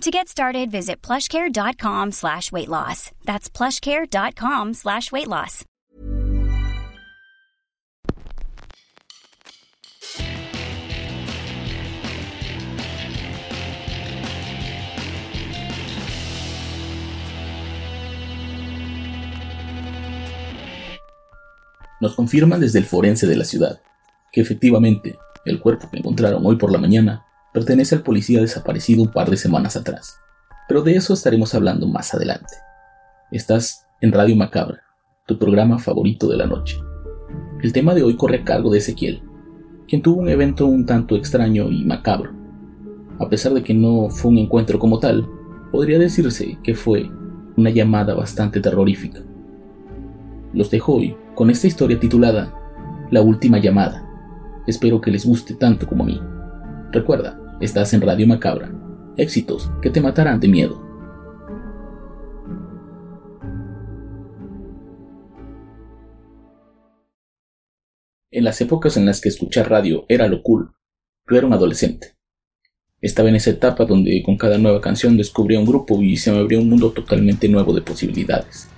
To get started, visit plushcare.com slash weight loss. That's plushcare.com slash weight loss. Nos confirman desde el forense de la ciudad que efectivamente el cuerpo que encontraron hoy por la mañana pertenece al policía desaparecido un par de semanas atrás. Pero de eso estaremos hablando más adelante. Estás en Radio Macabra, tu programa favorito de la noche. El tema de hoy corre a cargo de Ezequiel, quien tuvo un evento un tanto extraño y macabro. A pesar de que no fue un encuentro como tal, podría decirse que fue una llamada bastante terrorífica. Los dejo hoy con esta historia titulada La última llamada. Espero que les guste tanto como a mí. Recuerda, Estás en Radio Macabra. Éxitos que te matarán de miedo. En las épocas en las que escuchar radio era lo cool, yo era un adolescente. Estaba en esa etapa donde con cada nueva canción descubría un grupo y se me abría un mundo totalmente nuevo de posibilidades.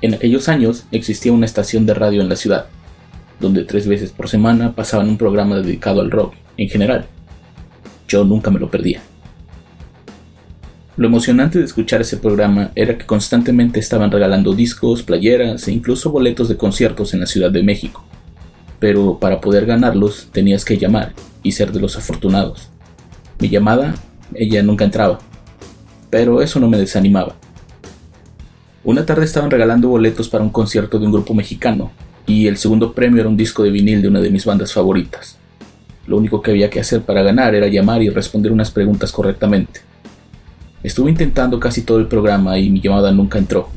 En aquellos años existía una estación de radio en la ciudad, donde tres veces por semana pasaban un programa dedicado al rock en general yo nunca me lo perdía. Lo emocionante de escuchar ese programa era que constantemente estaban regalando discos, playeras e incluso boletos de conciertos en la Ciudad de México. Pero para poder ganarlos tenías que llamar y ser de los afortunados. Mi llamada, ella nunca entraba. Pero eso no me desanimaba. Una tarde estaban regalando boletos para un concierto de un grupo mexicano, y el segundo premio era un disco de vinil de una de mis bandas favoritas. Lo único que había que hacer para ganar era llamar y responder unas preguntas correctamente. Estuve intentando casi todo el programa y mi llamada nunca entró.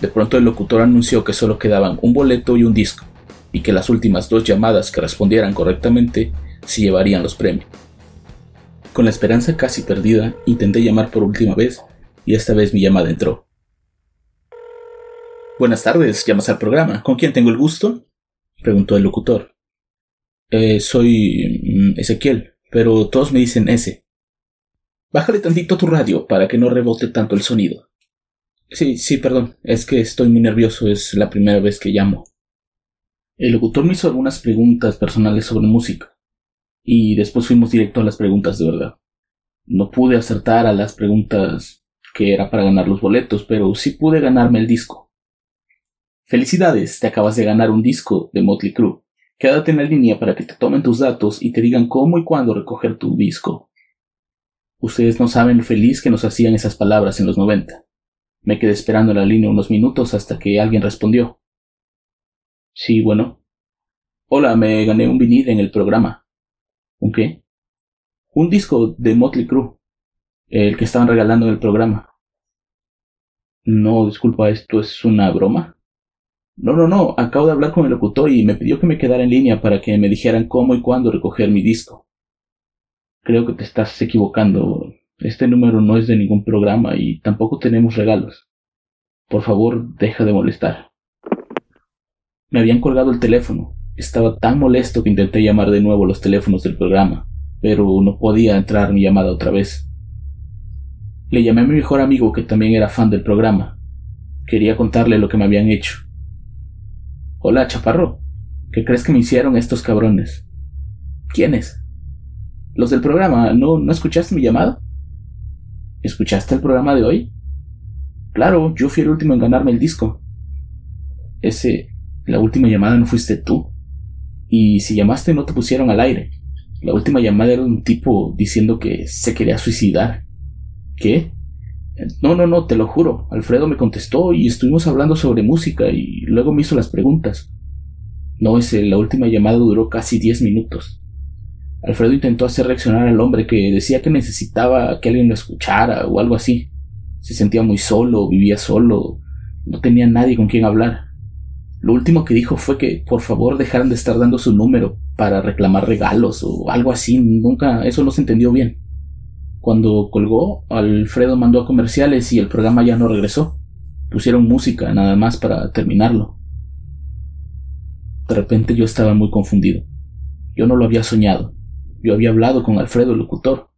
De pronto el locutor anunció que solo quedaban un boleto y un disco, y que las últimas dos llamadas que respondieran correctamente se llevarían los premios. Con la esperanza casi perdida, intenté llamar por última vez, y esta vez mi llamada entró. Buenas tardes, llamas al programa. ¿Con quién tengo el gusto? preguntó el locutor. Eh, soy mm, Ezequiel, pero todos me dicen ese. Bájale tantito tu radio para que no rebote tanto el sonido. Sí, sí, perdón, es que estoy muy nervioso, es la primera vez que llamo. El locutor me hizo algunas preguntas personales sobre música, y después fuimos directo a las preguntas de verdad. No pude acertar a las preguntas que era para ganar los boletos, pero sí pude ganarme el disco. Felicidades, te acabas de ganar un disco de Motley Crue. Quédate en la línea para que te tomen tus datos y te digan cómo y cuándo recoger tu disco. Ustedes no saben lo feliz que nos hacían esas palabras en los 90. Me quedé esperando en la línea unos minutos hasta que alguien respondió. Sí, bueno. Hola, me gané un vinil en el programa. ¿Un qué? Un disco de Motley Crue. El que estaban regalando en el programa. No, disculpa, ¿esto es una broma? No, no, no, acabo de hablar con el locutor y me pidió que me quedara en línea para que me dijeran cómo y cuándo recoger mi disco. Creo que te estás equivocando. Este número no es de ningún programa y tampoco tenemos regalos. Por favor, deja de molestar. Me habían colgado el teléfono. Estaba tan molesto que intenté llamar de nuevo los teléfonos del programa, pero no podía entrar mi llamada otra vez. Le llamé a mi mejor amigo que también era fan del programa. Quería contarle lo que me habían hecho. Hola, chaparro. ¿Qué crees que me hicieron estos cabrones? ¿Quiénes? Los del programa. ¿No, ¿No escuchaste mi llamada? ¿Escuchaste el programa de hoy? Claro, yo fui el último en ganarme el disco. Ese... La última llamada no fuiste tú. Y si llamaste no te pusieron al aire. La última llamada era un tipo diciendo que se quería suicidar. ¿Qué? No, no, no, te lo juro. Alfredo me contestó y estuvimos hablando sobre música y luego me hizo las preguntas. No, ese, la última llamada duró casi diez minutos. Alfredo intentó hacer reaccionar al hombre que decía que necesitaba que alguien lo escuchara o algo así. Se sentía muy solo, vivía solo, no tenía nadie con quien hablar. Lo último que dijo fue que por favor dejaran de estar dando su número para reclamar regalos o algo así. Nunca, eso no se entendió bien. Cuando colgó, Alfredo mandó a comerciales y el programa ya no regresó. Pusieron música nada más para terminarlo. De repente yo estaba muy confundido. Yo no lo había soñado. Yo había hablado con Alfredo, el locutor.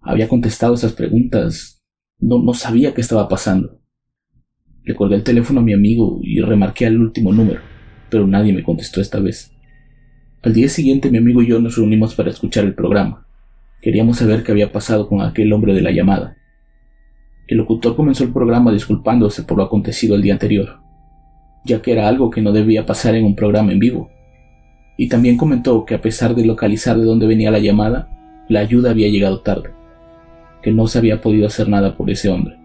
Había contestado esas preguntas. No, no sabía qué estaba pasando. Le colgué el teléfono a mi amigo y remarqué el último número, pero nadie me contestó esta vez. Al día siguiente mi amigo y yo nos reunimos para escuchar el programa. Queríamos saber qué había pasado con aquel hombre de la llamada. El locutor comenzó el programa disculpándose por lo acontecido el día anterior, ya que era algo que no debía pasar en un programa en vivo. Y también comentó que a pesar de localizar de dónde venía la llamada, la ayuda había llegado tarde, que no se había podido hacer nada por ese hombre.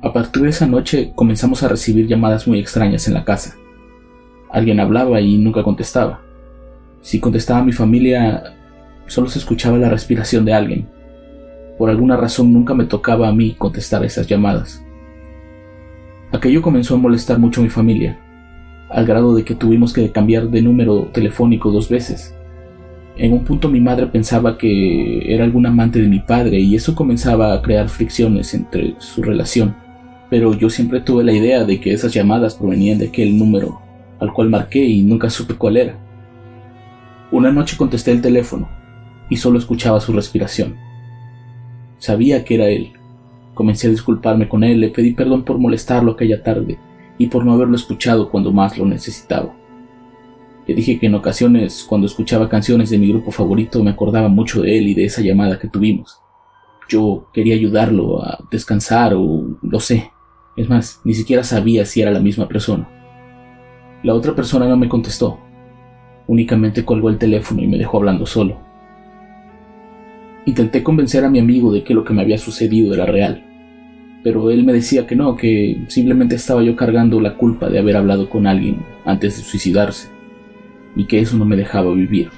A partir de esa noche comenzamos a recibir llamadas muy extrañas en la casa. Alguien hablaba y nunca contestaba. Si contestaba mi familia, solo se escuchaba la respiración de alguien. Por alguna razón nunca me tocaba a mí contestar esas llamadas. Aquello comenzó a molestar mucho a mi familia, al grado de que tuvimos que cambiar de número telefónico dos veces. En un punto mi madre pensaba que era algún amante de mi padre y eso comenzaba a crear fricciones entre su relación pero yo siempre tuve la idea de que esas llamadas provenían de aquel número al cual marqué y nunca supe cuál era. Una noche contesté el teléfono y solo escuchaba su respiración. Sabía que era él. Comencé a disculparme con él, le pedí perdón por molestarlo aquella tarde y por no haberlo escuchado cuando más lo necesitaba. Le dije que en ocasiones, cuando escuchaba canciones de mi grupo favorito, me acordaba mucho de él y de esa llamada que tuvimos. Yo quería ayudarlo a descansar o lo sé, es más, ni siquiera sabía si era la misma persona. La otra persona no me contestó. Únicamente colgó el teléfono y me dejó hablando solo. Intenté convencer a mi amigo de que lo que me había sucedido era real, pero él me decía que no, que simplemente estaba yo cargando la culpa de haber hablado con alguien antes de suicidarse, y que eso no me dejaba vivir.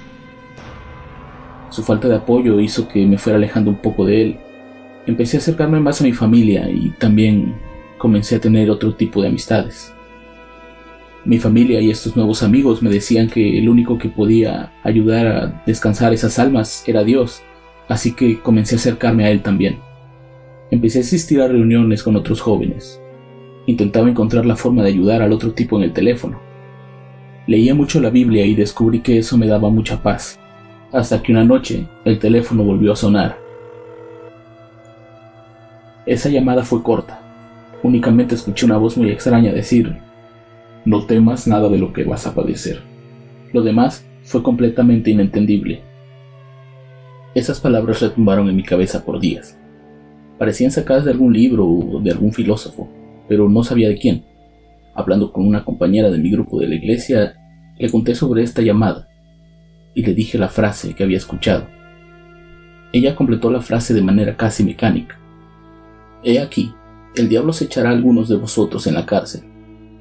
Su falta de apoyo hizo que me fuera alejando un poco de él. Empecé a acercarme más a mi familia y también comencé a tener otro tipo de amistades. Mi familia y estos nuevos amigos me decían que el único que podía ayudar a descansar esas almas era Dios, así que comencé a acercarme a Él también. Empecé a asistir a reuniones con otros jóvenes. Intentaba encontrar la forma de ayudar al otro tipo en el teléfono. Leía mucho la Biblia y descubrí que eso me daba mucha paz, hasta que una noche el teléfono volvió a sonar. Esa llamada fue corta, Únicamente escuché una voz muy extraña decir, no temas nada de lo que vas a padecer. Lo demás fue completamente inentendible. Esas palabras retumbaron en mi cabeza por días. Parecían sacadas de algún libro o de algún filósofo, pero no sabía de quién. Hablando con una compañera de mi grupo de la iglesia, le conté sobre esta llamada y le dije la frase que había escuchado. Ella completó la frase de manera casi mecánica. He aquí, el diablo se echará a algunos de vosotros en la cárcel,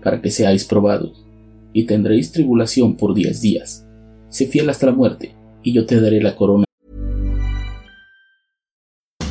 para que seáis probados, y tendréis tribulación por diez días. Sé fiel hasta la muerte, y yo te daré la corona.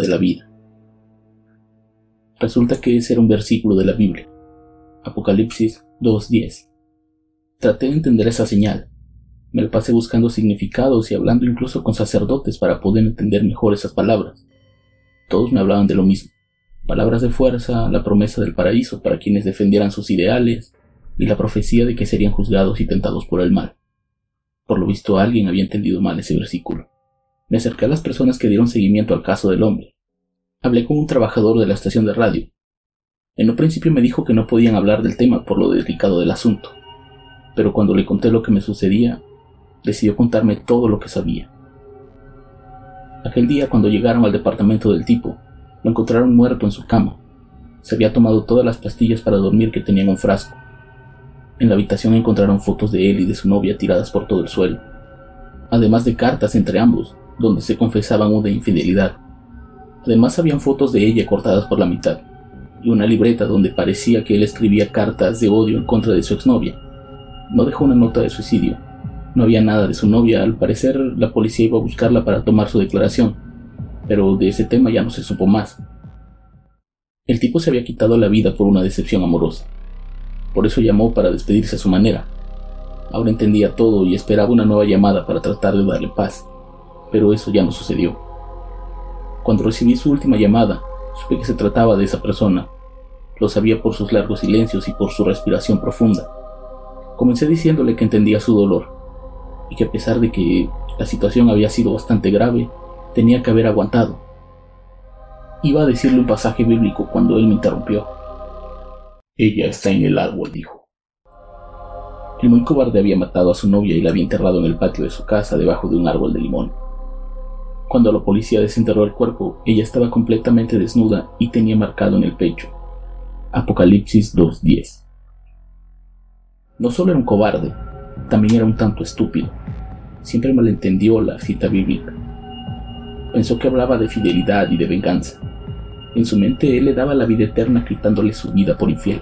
De la vida. Resulta que ese era un versículo de la Biblia. Apocalipsis 2.10. Traté de entender esa señal Me la pasé buscando significados y hablando incluso con sacerdotes para poder entender mejor esas palabras. Todos me hablaban de lo mismo. Palabras de fuerza, la promesa del paraíso para quienes defendieran sus ideales y la profecía de que serían juzgados y tentados por el mal. Por lo visto alguien había entendido mal ese versículo. Me acerqué a las personas que dieron seguimiento al caso del hombre. Hablé con un trabajador de la estación de radio. En un principio me dijo que no podían hablar del tema por lo delicado del asunto, pero cuando le conté lo que me sucedía, decidió contarme todo lo que sabía. Aquel día cuando llegaron al departamento del tipo, lo encontraron muerto en su cama. Se había tomado todas las pastillas para dormir que tenía en un frasco. En la habitación encontraron fotos de él y de su novia tiradas por todo el suelo, además de cartas entre ambos, donde se confesaban una infidelidad. Además habían fotos de ella cortadas por la mitad, y una libreta donde parecía que él escribía cartas de odio en contra de su exnovia. No dejó una nota de suicidio. No había nada de su novia, al parecer la policía iba a buscarla para tomar su declaración, pero de ese tema ya no se supo más. El tipo se había quitado la vida por una decepción amorosa. Por eso llamó para despedirse a su manera. Ahora entendía todo y esperaba una nueva llamada para tratar de darle paz, pero eso ya no sucedió. Cuando recibí su última llamada, supe que se trataba de esa persona. Lo sabía por sus largos silencios y por su respiración profunda. Comencé diciéndole que entendía su dolor y que a pesar de que la situación había sido bastante grave, tenía que haber aguantado Iba a decirle un pasaje bíblico cuando él me interrumpió. Ella está en el árbol, dijo. El muy cobarde había matado a su novia y la había enterrado en el patio de su casa debajo de un árbol de limón. Cuando la policía desenterró el cuerpo, ella estaba completamente desnuda y tenía marcado en el pecho. Apocalipsis 2.10. No solo era un cobarde, también era un tanto estúpido. Siempre malentendió la cita bíblica. Pensó que hablaba de fidelidad y de venganza. En su mente él le daba la vida eterna quitándole su vida por infiel.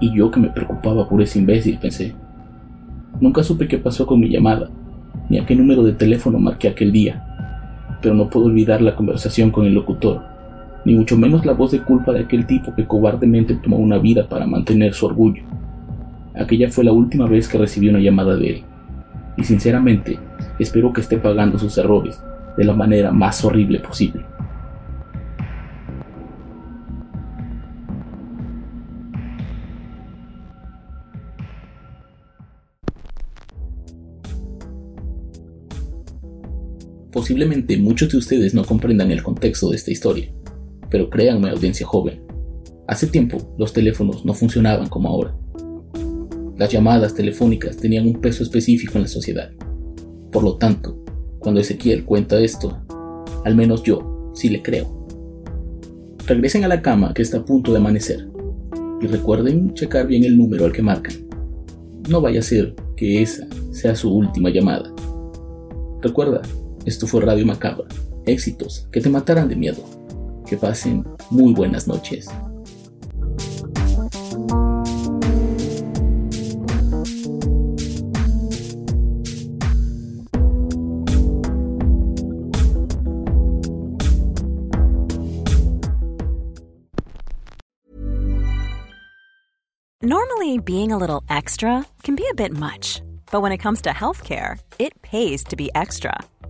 Y yo que me preocupaba por ese imbécil pensé. Nunca supe qué pasó con mi llamada, ni a qué número de teléfono marqué aquel día, pero no puedo olvidar la conversación con el locutor, ni mucho menos la voz de culpa de aquel tipo que cobardemente tomó una vida para mantener su orgullo. Aquella fue la última vez que recibí una llamada de él, y sinceramente espero que esté pagando sus errores de la manera más horrible posible. Posiblemente muchos de ustedes no comprendan el contexto de esta historia, pero créanme audiencia joven, hace tiempo los teléfonos no funcionaban como ahora. Las llamadas telefónicas tenían un peso específico en la sociedad. Por lo tanto, cuando Ezequiel cuenta esto, al menos yo sí le creo. Regresen a la cama que está a punto de amanecer y recuerden checar bien el número al que marcan. No vaya a ser que esa sea su última llamada. Recuerda, esto fue Radio Macabra. Éxitos que te matarán de miedo. Que pasen muy buenas noches. Normally, being a little extra can be a bit much, but when it comes to healthcare, it pays to be extra.